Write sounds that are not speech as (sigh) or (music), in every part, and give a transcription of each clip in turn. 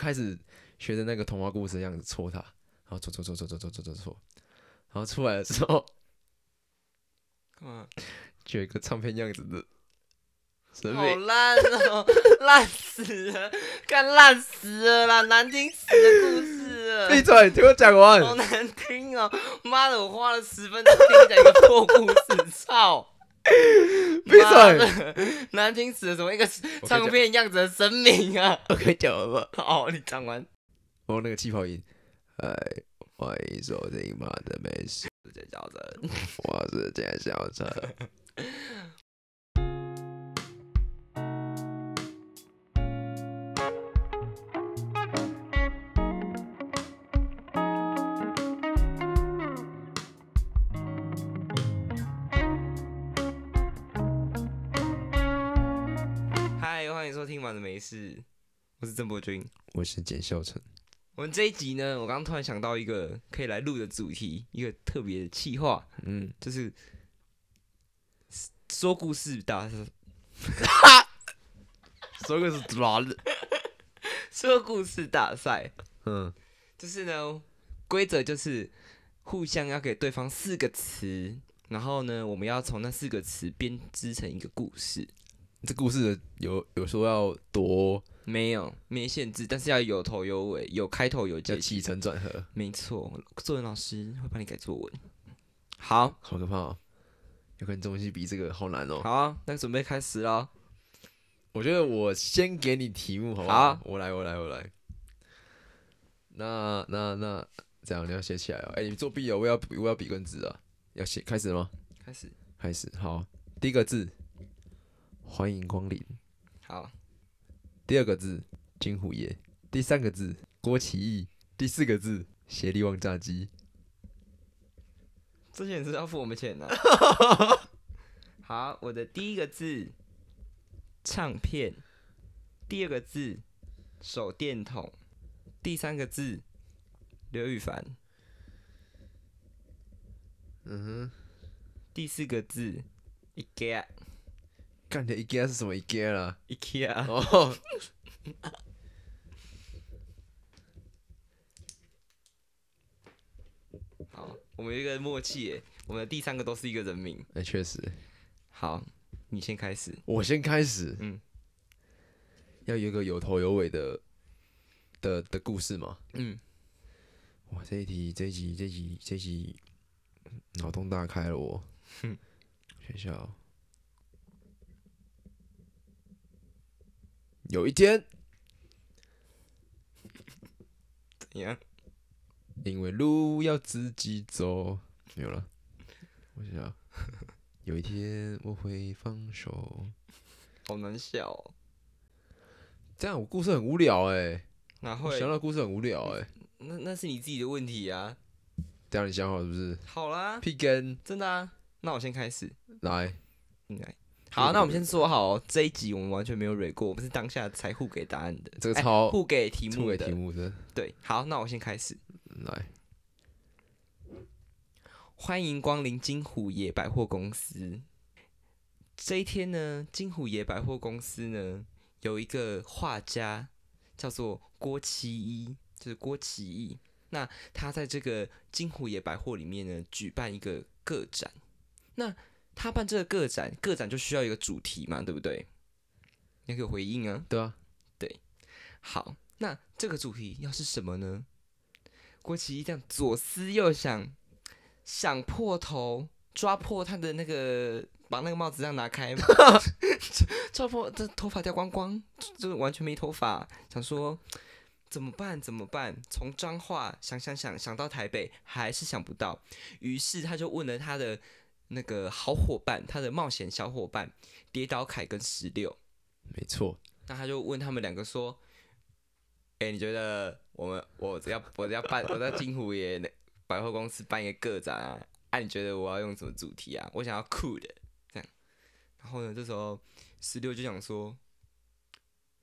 开始学着那个童话故事的样子戳它，然后戳戳戳戳戳戳戳戳戳，然后出来的时候干嘛？就有一个唱片样子的好明，烂哦，烂死了，干烂死了啦，难听死的故事了。闭嘴，听我讲完。好难听哦！妈的，我花了十分钟听你讲一个破故事，操！闭嘴难听死了！怎么一个唱片样子的声明啊？我跟你讲好不好？哦，你讲完。我用那个气泡音，哎，欢迎收听妈的美食，简小城。我是简小陈。(laughs) 的没事》，我是郑博君。我是简孝成。我们这一集呢，我刚刚突然想到一个可以来录的主题，一个特别的企划，嗯，就是说故事大说个是抓的。说故事大赛。嗯，就是呢，规则就是互相要给对方四个词，然后呢，我们要从那四个词编织成一个故事。这故事的有有说要多没有没限制，但是要有头有尾，有开头有要结。起承转合，没错，作文老师会帮你改作文。好，好可怕哦！有跟东西比这个好难哦。好啊，那准备开始喽。我觉得我先给你题目好不好我来，我来，我来。那那那这样你要写起来哦。哎、你作弊哦！我要我要笔跟纸啊。要写开始了吗？开始，开始。好，第一个字，欢迎光临。好，第二个字，金虎爷。第三个字，郭启义。第四个字，协力旺炸鸡。这些人是要付我们钱的、(laughs) 好，我的第一个字唱片，第二个字手电筒，第三个字刘宇凡，嗯哼第四个字 IKEA 哼，干的 IKEA 是什么 IKEA 啦？IKEA。哦，(laughs) 好，我们有一个默契耶，我们的第三个都是一个人名。哎、确实。好，你先开始。我先开始。嗯，要有一个有头有尾的的的故事嘛。嗯，哇，这一题，这一集，这一集，这一集，脑洞大开了我。哼，学校有一天，怎样？因为路要自己走，没有了。我想想，有一天我会放手。好难笑、哦。这样我故事很无聊哎、哪会想？到故事很无聊哎、那那是你自己的问题啊。这样你想好是不是？好啦，屁根真的啊。那我先开始。来。好，那我们先说好、哦，这一集我们完全没有蕊过，我们是当下才互给答案的，哎这个超互给题目的题。目的，对，好，那我先开始。来，欢迎光临金虎爷百货公司。这一天呢，金虎爷百货公司呢有一个画家叫做郭其一，就是郭其义。那他在这个金虎爷百货里面呢举办一个个展。那他办这个个展，个展就需要一个主题嘛，对不对？你要给我回应啊。对啊，对好，那这个主题要是什么呢？郭启一这样左思右想，想破头，抓破他的那个，把那个帽子这样拿开，(laughs) 抓破这头发掉光光，就是完全没头发，想说怎么办？怎么办？从彰化想想想想到台北，还是想不到，于是他就问了他的那个好伙伴，他的冒险小伙伴跌倒凯跟石榴。没错，那他就问他们两个说：“哎、你觉得我们我只要我只要办我在金湖爷百货公司办一个个展啊？啊，你觉得我要用什么主题啊？我想要酷的这样。然后呢，这时候十六就想说：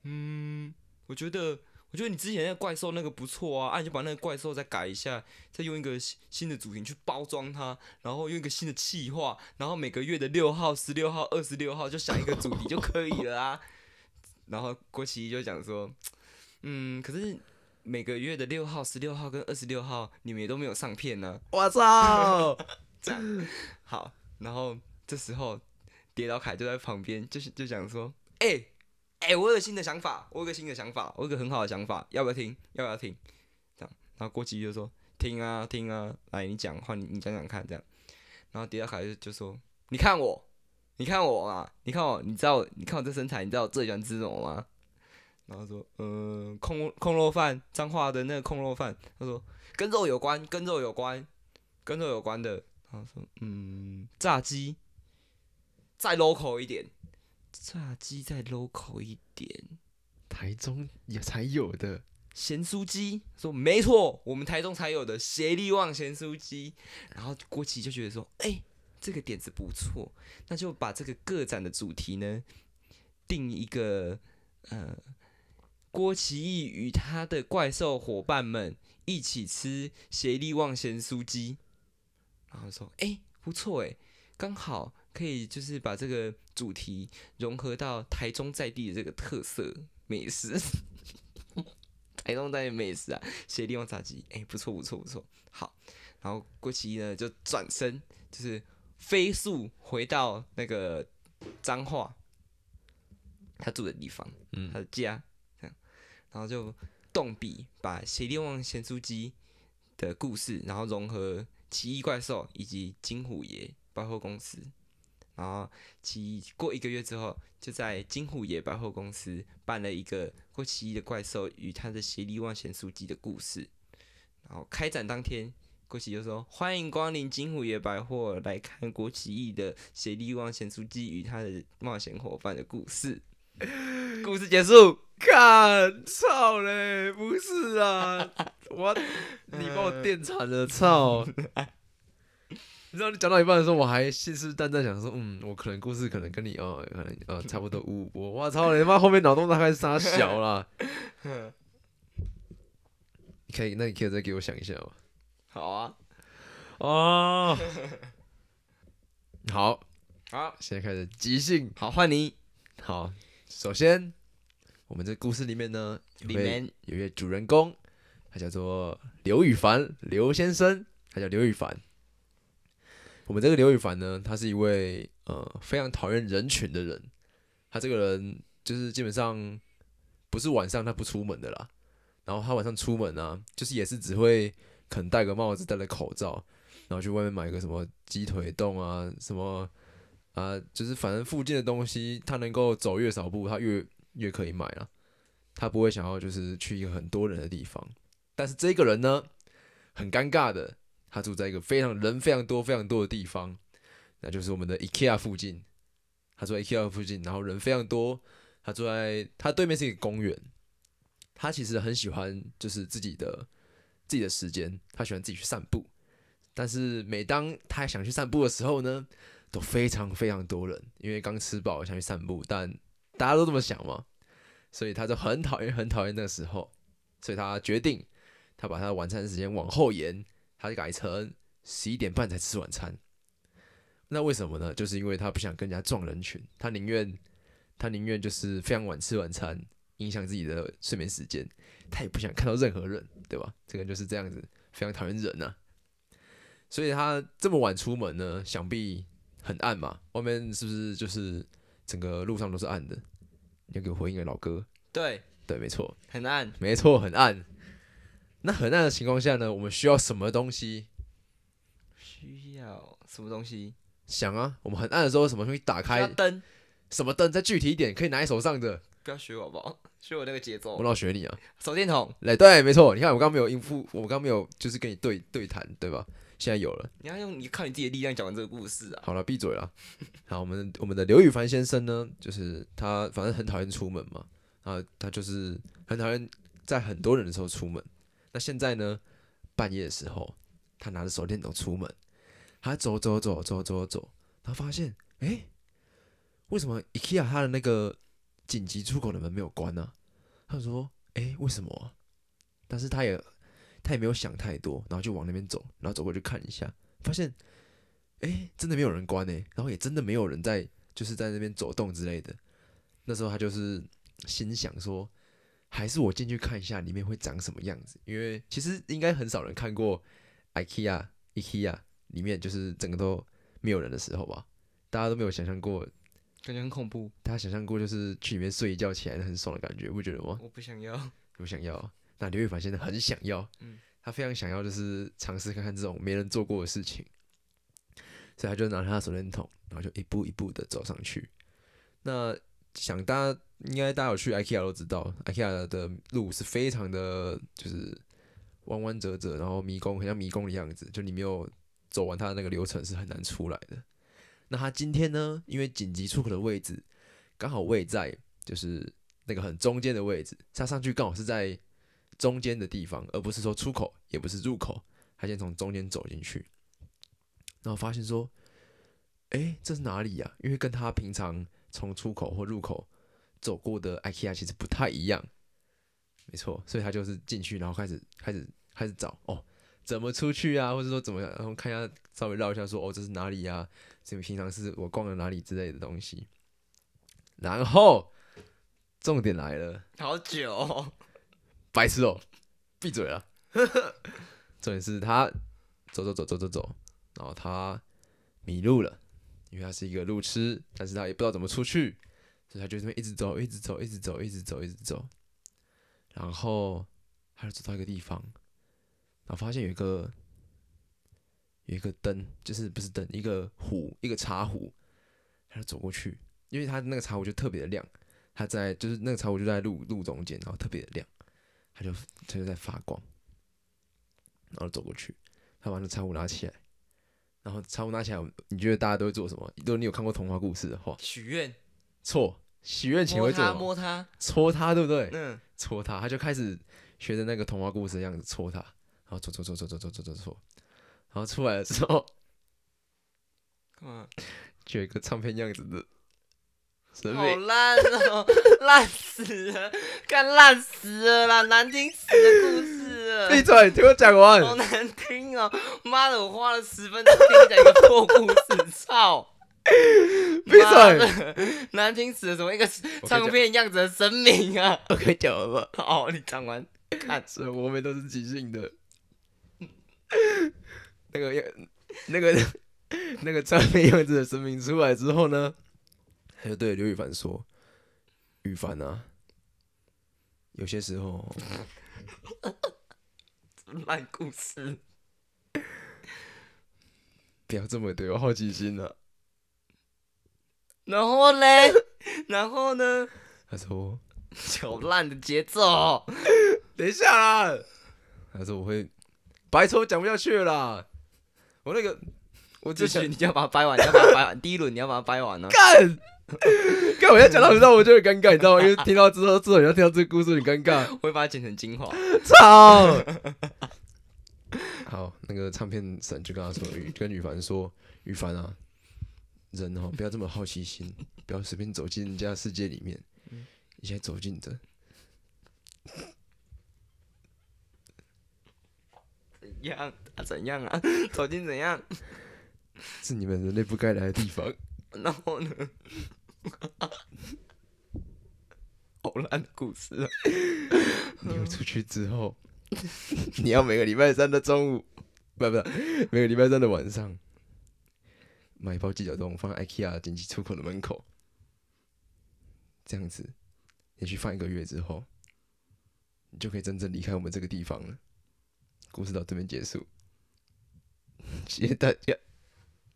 嗯，我觉得我觉得你之前那个怪兽那个不错啊，啊，你就把那个怪兽再改一下，再用一个新新的主题去包装它，然后用一个新的气划，然后每个月的六号、十六号、二十六号就想一个主题就可以了啊。然后郭琪就讲说，嗯，可是每个月的六号、十六号跟二十六号，你们也都没有上片呢、我操！(laughs) 这样好，然后这时候跌倒凯就在旁边，就是就讲说，哎、哎、我有新的想法，我有个新的想法，我有个很好的想法，要不要听？要不要听？这样，然后郭琪就说，听啊听啊，来你讲话，你你讲讲看，这样。然后迪亚凯就就说，你看我，你看我啊，你看我，你知道，你看我这身材，你知道我最喜欢吃什么吗？然后说，呃，控控肉饭，彰化的那个控肉饭。他说跟肉有关，跟肉有关，跟肉有关的。然后说，嗯，炸鸡，再 local 一点，炸鸡再 local 一点，台中也才有的，咸酥鸡。说没错，我们台中才有的协力旺咸酥鸡。然后郭琪就觉得说，哎、这个点子不错，那就把这个个展的主题呢，定一个呃，郭奇义与他的怪兽伙伴们一起吃协力旺咸酥鸡。然后说，哎、不错哎，刚好可以就是把这个主题融合到台中在地的这个特色美食。(laughs) 台中在地美食啊，协力旺炸鸡，哎、不错不错不错，好。然后郭奇义呢就转身，就是飞速回到那个彰化他住的地方，嗯他的家，这样，然后就动笔把协力旺咸酥鸡的故事，然后融合奇异怪兽以及金虎爷百货公司，然后奇过一个月之后，就在金虎野百货公司办了一个郭奇异的怪兽与他的协力旺咸酥鸡的故事，然后开展当天。郭奇就说：“欢迎光临金虎野百货，来看郭奇义的协力旺咸酥鸡与他的冒险伙伴的故事。”故事结束。(laughs) 看，操嘞，不是啊，我你把我电惨了，操！(laughs) 你知道你讲到一半的时候，我还信誓旦旦想说，嗯，我可能故事可能跟你哦，可能呃差不多五五波。我操，你妈后面脑洞大概是啥小啦。(laughs) 你可以，那你可以再给我想一下吗？好啊，哦，好，好，现在开始即兴。好，换你。好，首先我们这故事里面呢，有位里面有一位主人公，他叫做刘宇凡，刘先生，他叫刘宇凡。我们这个刘宇凡呢，他是一位呃非常讨厌人群的人。他这个人就是基本上不是晚上他不出门的啦，然后他晚上出门啊，就是也是只会可能戴个帽子、戴个口罩，然后去外面买个什么鸡腿冻啊，什么啊，就是反正附近的东西，他能够走越少步，他越越可以买了。他不会想要就是去一个很多人的地方。但是这个人呢，很尴尬的，他住在一个非常人非常多非常多的地方，那就是我们的 IKEA 附近。他住在 IKEA 附近，然后人非常多。他住在他对面是一个公园。他其实很喜欢就是自己的自己的时间，他喜欢自己去散步。但是每当他想去散步的时候呢，都非常非常多人，因为刚吃饱想去散步，但大家都这么想嘛，所以他就很讨厌很讨厌那个时候，所以他决定他把他的晚餐时间往后延，他就改成十一点半才吃晚餐。那为什么呢？就是因为他不想跟人家撞人群，他宁愿他宁愿就是非常晚吃晚餐，影响自己的睡眠时间，他也不想看到任何人，对吧？这个人就是这样子，非常讨厌人呐、所以他这么晚出门呢，想必很暗嘛，外面是不是就是整个路上都是暗的？你要给我回应啊，老哥。对，对，没错，很暗。没错，很暗。那很暗的情况下呢，我们需要什么东西？需要什么东西？想啊，我们很暗的时候，什么东西打开？灯。什么灯？再具体一点，可以拿在手上的。不要学我好不好？(laughs) 学我那个节奏我。老学你啊！手电筒，来，对，没错。你看，我刚刚没有应付，我刚刚没有就是跟你对对谈，对吧？现在有了。你要用你靠你自己的力量讲完这个故事啊。好了，闭嘴了。(laughs) 好，我们我们的刘宇凡先生呢，就是他反正很讨厌出门嘛，啊，他就是很讨厌在很多人的时候出门。那现在呢，半夜的时候，他拿着手电筒出门，他走走走走走走，他发现，诶，为什么 IKEA 他的那个紧急出口的门没有关呢、他说，诶，为什么、但是他也他也没有想太多，然后就往那边走，然后走过去看一下，发现。哎、真的没有人关呢、然后也真的没有人在，就是在那边走动之类的。那时候他就是心想说，还是我进去看一下里面会长什么样子？因为其实应该很少人看过 IKEA IKEA 里面就是整个都没有人的时候吧？大家都没有想象过，感觉很恐怖，大家想象过就是去里面睡一觉起来很爽的感觉，不觉得吗？我不想要。不想要。那刘亦凡现在很想要，嗯他非常想要就是尝试看看这种没人做过的事情，所以他就拿他的手电筒，然后就一步一步的走上去。那想大家应该大家有去 IKEA 都知道，IKEA 的路是非常的就是弯弯折折，然后迷宫，很像迷宫的样子，就你没有走完它的那个流程是很难出来的。那他今天呢，因为紧急出口的位置刚好位在就是那个很中间的位置，他上去刚好是在中间的地方，而不是说出口，也不是入口，他先从中间走进去，然后发现说，哎、这是哪里呀、因为跟他平常从出口或入口走过的 IKEA 其实不太一样，没错，所以他就是进去，然后开始开始开始找哦，怎么出去啊，或者说怎么样，然后看一下稍微绕一下说哦这是哪里呀、这个平常是我逛了哪里之类的东西，然后重点来了。好久、哦，白痴哦、闭嘴了。重点是他走走走走走走，然后他迷路了，因为他是一个路痴，但是他也不知道怎么出去，所以他就这么一直走，一直走，一直走，一直走，一直走，然后他就走到一个地方，然后发现有一个有一个灯，就是不是灯，一个壶，一个茶壶，他就走过去，因为他那个茶壶就特别的亮，他在就是那个茶壶就在路路中间，然后特别的亮。他就他就在发光，然后走过去，他把那茶壶拿起来，然后茶壶拿起来，你觉得大家都会做什么？如果你有看过童话故事的话，许愿，错，许愿前摸它会做什么？摸他，戳他，对不对？嗯，戳他，他就开始学着那个童话故事的样子搓他，然后搓搓搓搓搓搓搓搓搓，然后出来的时候干嘛？就有一个唱片样子的神好明，烂哦，烂死了，干烂死了啦，难听死的故事了。闭嘴，听我讲完。好难听哦！妈的，我花了十分钟听你讲一个破故事，操！(laughs) 闭妈嘴！的，难听死了！怎么一个唱片样子的神明啊？(laughs) 我跟你讲完吧，哦，你讲完，看，所以我们都是即兴的。(laughs) 那个样，那个那个唱片样子的神明出来之后呢，他就对刘宇凡说：“宇凡啊，有些时候烂故事。不要这么对我好奇心啊。然后嘞，(laughs) 然后呢？”他说好烂的节奏，：“等一下啦。”他说：“我会白抽讲不下去了啦。我那个，我这只想你就要把它掰完，你要把它掰完。(laughs) 第一轮你要把它掰完呢、啊。干。干，我要讲到一半我就很尴尬，你知道吗？因为听到之后，之后你要听到这个故事很尴尬。我会把它剪成精华。操！好，那个唱片神就跟他说，宇跟羽凡说，羽凡啊，人哦不要这么好奇心，不要随便走进人家世界里面。你现在走进的，怎样啊？怎样啊？(laughs) 走进怎样？(laughs) 是你们人类不该来的地方。然后呢？(laughs) 好烂的故事啊！你会出去之后，你要每个礼拜三的中午，不不，每个礼拜三的晚上，买一包鸡脚冻放在 IKEA 紧急出口的门口，这样子，连续放一个月之后，你就可以真正离开我们这个地方了。故事到这边结束，(laughs) 谢谢大家。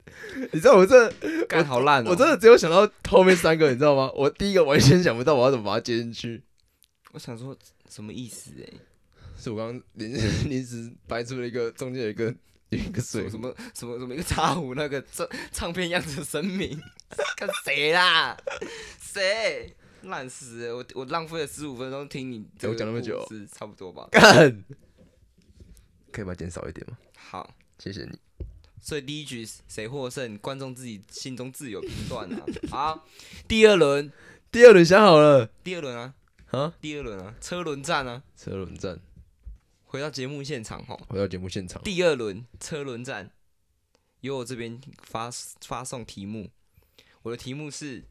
(laughs) 你知道我这干好烂哦！我真的只有想到后面三个，你知道吗？我第一个完全想不到我要怎么把它接进去。我想说什么意思哎、是我刚刚临 (laughs) 临时掰出了一个中间有一个有一个水什么什么什么什么一个茶壶那个这唱片样子的神明，(laughs) 看谁啦？谁？烂死了！我我浪费了十五分钟听你这个我讲那么久是差不多吧？干，可以把它减少一点吗？好，谢谢你。所以第一局谁获胜，观众自己心中自有评断啊。(laughs) 好，第二轮，第二轮想好了第二轮啊，啊，第二轮啊，车轮战啊，车轮战，回到节目现场哈。回到节目现场。第二轮车轮战，由我这边发发送题目，我的题目是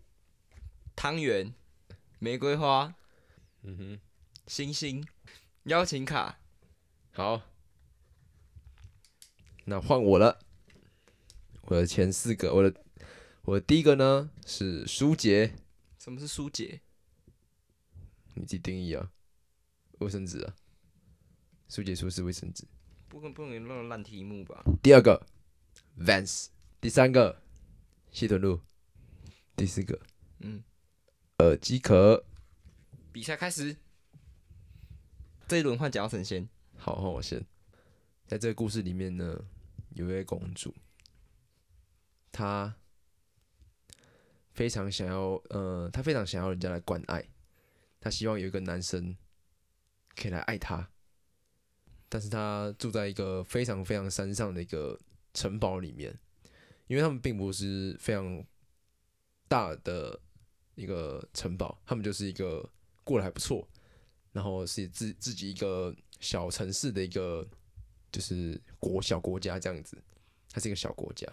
汤圆、玫瑰花、嗯哼，星星，邀请卡，好，那换我了。我的前四个，我的我的第一个呢是舒洁，什么是舒洁？你自己定义啊，卫生纸啊，舒洁舒适卫生纸。不能不能乱烂题目吧？第二个 Vans，第三个西屯路，第四个嗯，耳机壳。比赛开始，这一轮换蒋耀成先。好，换我先。在这个故事里面呢，有一位公主，她非常想要，呃，她非常想要人家来关爱，她希望有一个男生可以来爱她，但是他住在一个非常非常山上的一个城堡里面，因为他们并不是非常大的一个城堡，他们就是一个过得还不错，然后是自自己一个小城市的一个就是国小国家这样子，它是一个小国家。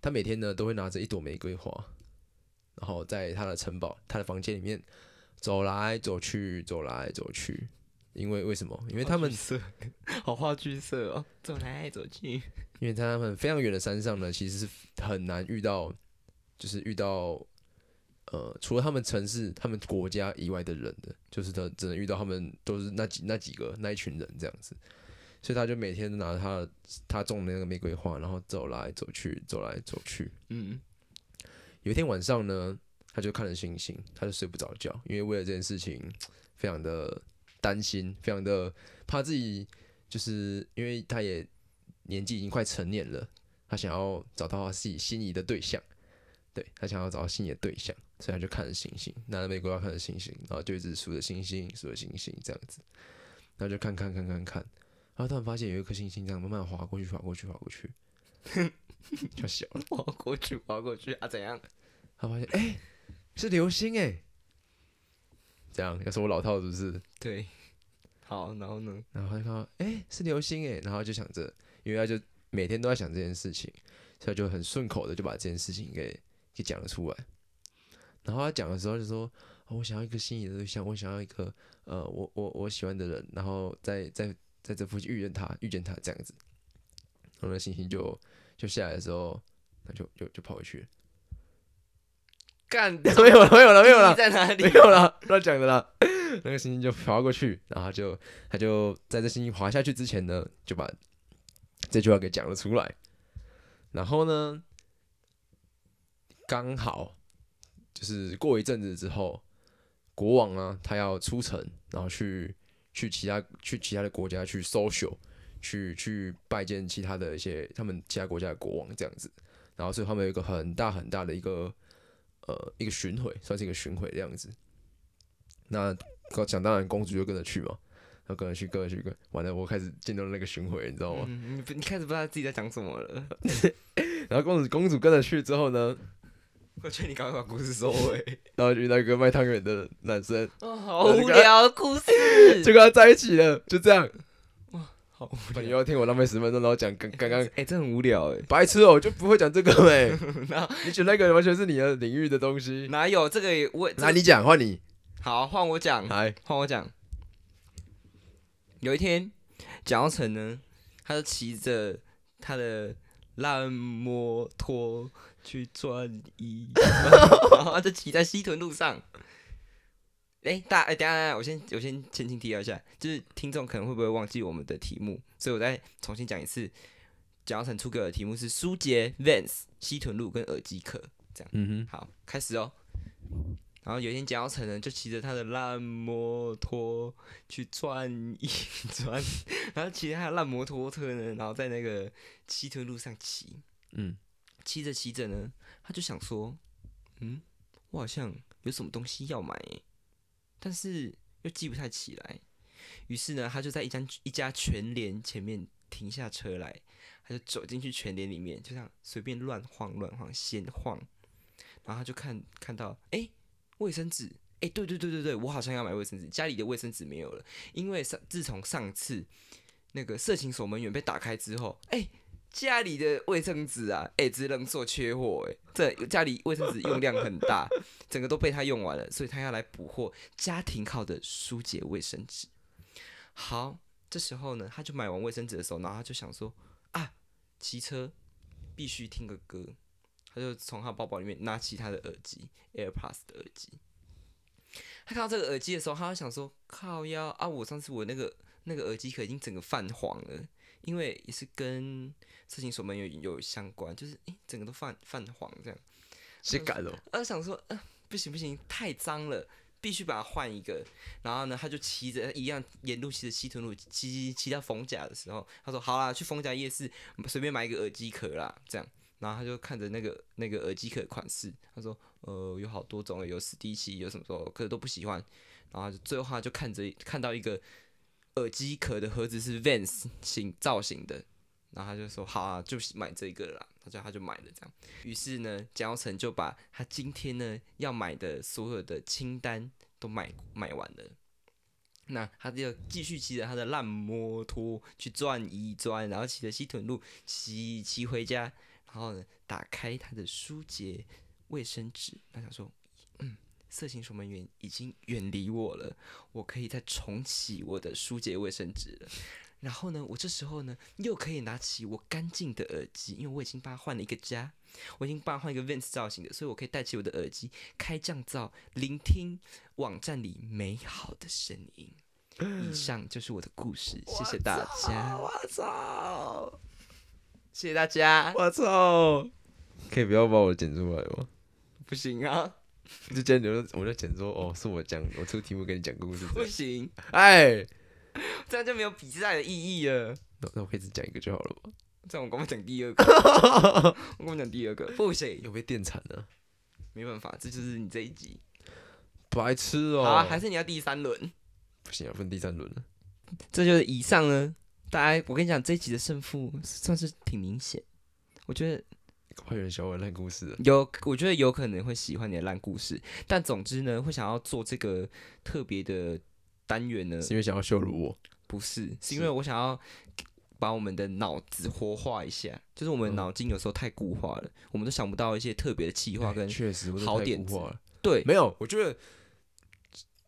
他每天呢都会拿着一朵玫瑰花，然后在他的城堡、他的房间里面走来走去、走来走去。因为为什么？因为他们色，好话剧色哦，走来走去。(laughs) 因为在他们非常远的山上呢，其实是很难遇到，就是遇到呃，除了他们城市、他们国家以外的人的，就是他只能遇到他们都是那几那几个那一群人这样子，所以他就每天都拿着他他种的那个玫瑰花，然后走来走去，走来走去。嗯，有一天晚上呢，他就看着星星，他就睡不着觉，因为为了这件事情非常的担心，非常的怕自己，就是因为他也年纪已经快成年了，他想要找到他自己心仪的对象，对他想要找到心仪的对象，所以他就看着星星，拿着玫瑰花看着星星，然后就一直数着星星，数着星星这样子，然后就看看看看看，然后突然发现有一颗星星这样慢慢滑过去，滑过去，滑过去，就小了。划过去，划过去啊？怎样？他发现哎、是流星哎、这样要说我老套是不是？对，好，然后呢？然后他就看到哎、是流星哎、然后就想着，因为他就每天都在想这件事情，所以就很顺口的就把这件事情给给讲了出来。然后他讲的时候就说、哦我想要一个心仪的对象，我想要一个呃我我我喜欢的人，然后在在在这附近遇见他，遇见他这样子。然后那星星就就下来的时候，他就就就跑回去了，干，(laughs) 没有了没有了没有了。在哪里？(laughs) 没有了，乱讲的啦。那个星星就滑过去，然后就他就在这星星滑下去之前呢，就把这句话给讲了出来。然后呢，刚好就是过一阵子之后，国王啊，他要出城，然后去去其他去其他的国家去 social，去去拜见其他的一些他们其他国家的国王这样子。然后所以他们有一个很大很大的一个呃一个巡回，算是一个巡回的样子。那讲当然，公主就跟着去嘛，然后跟着去，跟着去，跟完了，我开始进入那个巡回，你知道吗？嗯，你开始不知道自己在讲什么了。(laughs) 然后公主公主跟着去之后呢，我觉得你赶快把故事收尾。然后就遇到一个卖汤圆的男生，哦，好无聊的故事。(laughs) 就跟他在一起了，就这样。好你又要听我浪费十分钟，然后讲刚刚刚哎、这很无聊哎。白痴哦、我就不会讲这个没、(laughs) 那你选那个完全是你的领域的东西。哪有这个也我？那你讲，换你，好，换我讲。来，换我讲。有一天，蒋耀成呢，他就骑着他的烂摩托去转移，(laughs) 然后他就骑在西屯路上。哎、大哎、等下等下，我先我先前情提要一下，就是听众可能会不会忘记我们的题目，所以我再重新讲一次。蒋耀成出给我的题目是舒杰 Vans 西屯路跟耳机壳。这样嗯哼好，开始哦。然后有一天，蒋耀成呢就骑着他的烂摩托去转一转，然后骑着他的烂摩托车呢，然后在那个西屯路上骑，嗯，骑着骑着呢，他就想说，嗯，我好像有什么东西要买耶，但是又记不太起来。于是呢，他就在一家一家全联前面停下车来，他就走进去全联里面，就这样随便乱晃乱晃，闲晃。然后他就看看到，哎，卫生纸，哎，对对对对对，我好像要买卫生纸，家里的卫生纸没有了，因为上自从上次那个色情守门员被打开之后，哎，家里的卫生纸啊，哎、只能说缺货，哎，这家里卫生纸用量很大，(laughs) 整个都被他用完了，所以他要来补货家庭靠的舒洁卫生纸。好，这时候呢，他就买完卫生纸的时候，然后他就想说啊，骑车必须听个歌，他就从他包包里面拿起他的耳机 AirPods 的耳机。他看到这个耳机的时候，他就想说：“靠腰啊！我上次我那个那个耳机壳已经整个泛黄了，因为也是跟色情守门员有相关，就是诶、整个都泛泛黄这样。谁改了？他就想说，呃，不行不行，太脏了，必须把它换一个。然后呢，他就骑着一样沿路骑着西屯路，骑骑骑到逢甲的时候，他说好啦，去逢甲夜市随便买一个耳机壳啦，这样。然后他就看着那个那个耳机壳款式，他说，呃，有好多种，有史迪奇，有什么时候，可是都不喜欢。然后就最后他就看着看到一个耳机壳的盒子是 Vans 型造型的，然后他就说好啊，就买这个啦，他就他就买了这样。于是呢，蒋耀成就把他今天呢要买的所有的清单都买买完了。那他就继续骑着他的烂摩托去转一转，然后骑着西屯路骑骑回家，然后呢打开他的舒洁卫生纸，他想说，色情守门员已经远离我了，我可以再重启我的舒洁卫生纸了。然后呢，我这时候呢又可以拿起我干净的耳机，因为我已经帮他换了一个家，我已经帮他换一个 Vans 造型的，所以我可以戴起我的耳机，开降噪，聆听网站里美好的声音。以上就是我的故事，谢谢大家，我操！谢谢大家。我操！可以不要把我剪出来吗？不行啊，就剪留，我就讲说哦，是我讲，我出题目跟你讲故事。不行，哎，(laughs) 这样就没有比赛的意义了。那那我可以只讲一个就好了吗？这样我刚刚讲第二个，(laughs) 我刚刚讲第二个，不行，有被电惨了？没办法，这就是你这一集。白痴哦！好啊，还是你要第三轮。不行要，分第三轮了。这就是以上呢，大家，我跟你讲，这一集的胜负算是挺明显。我觉得快有人小我烂故事。有，我觉得有可能会喜欢你的烂故事，但总之呢，会想要做这个特别的单元呢，是因为想要羞辱我？(laughs) 不是，是因为我想要把我们的脑子活化一下，就是我们嗯脑筋有时候太固化了，我们都想不到一些特别的企划跟确实好点子。对，没有，我觉得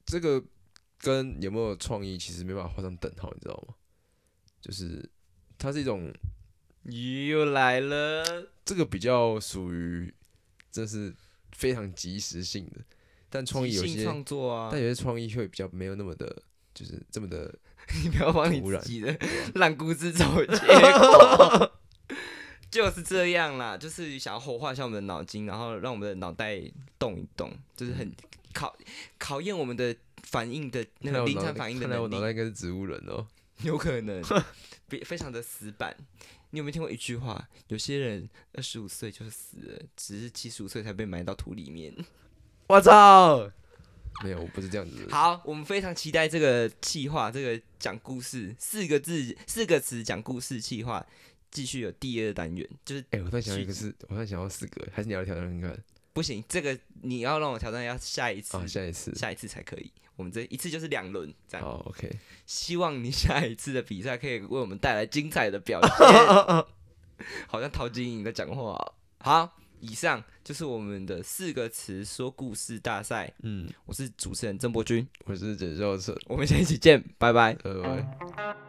这个跟有没有创意其实没办法画上等号，你知道吗？就是它是一种又来了，这个比较属于这是非常及时性的，但创意有些，创作啊但，有些创意会比较没有那么的，就是这么的 (laughs) 你不要帮你自己的烂故事找结果。(laughs) 就是这样啦，就是想要活化一下我们的脑筋，然后让我们的脑袋动一动，就是很考考验我们的反应的那个临场反应的看来我脑，袋应该是植物人哦。有可能，(laughs) 非非常的死板。你有没有听过一句话？有些人二十五岁就是死了，只是七十五岁才被埋到土里面。(laughs) 我操！没有，我不是这样子。好，我们非常期待这个企划，这个讲故事四个字、四个词讲故事企划，继续有第二单元，就是哎、我突然想到一个续是，我突然想要四个，还是你要挑战看看不行，这个你要让我挑战，要下一次，啊？下一次。下一次才可以。我们这一次就是两轮，这样。好，OK。希望你下一次的比赛可以为我们带来精彩的表现。(laughs) (laughs) 好像陶晶莹在讲话哦。好，以上就是我们的四个词说故事大赛。嗯，我是主持人郑博君，我是简教授，我们下一期见，拜拜。拜拜。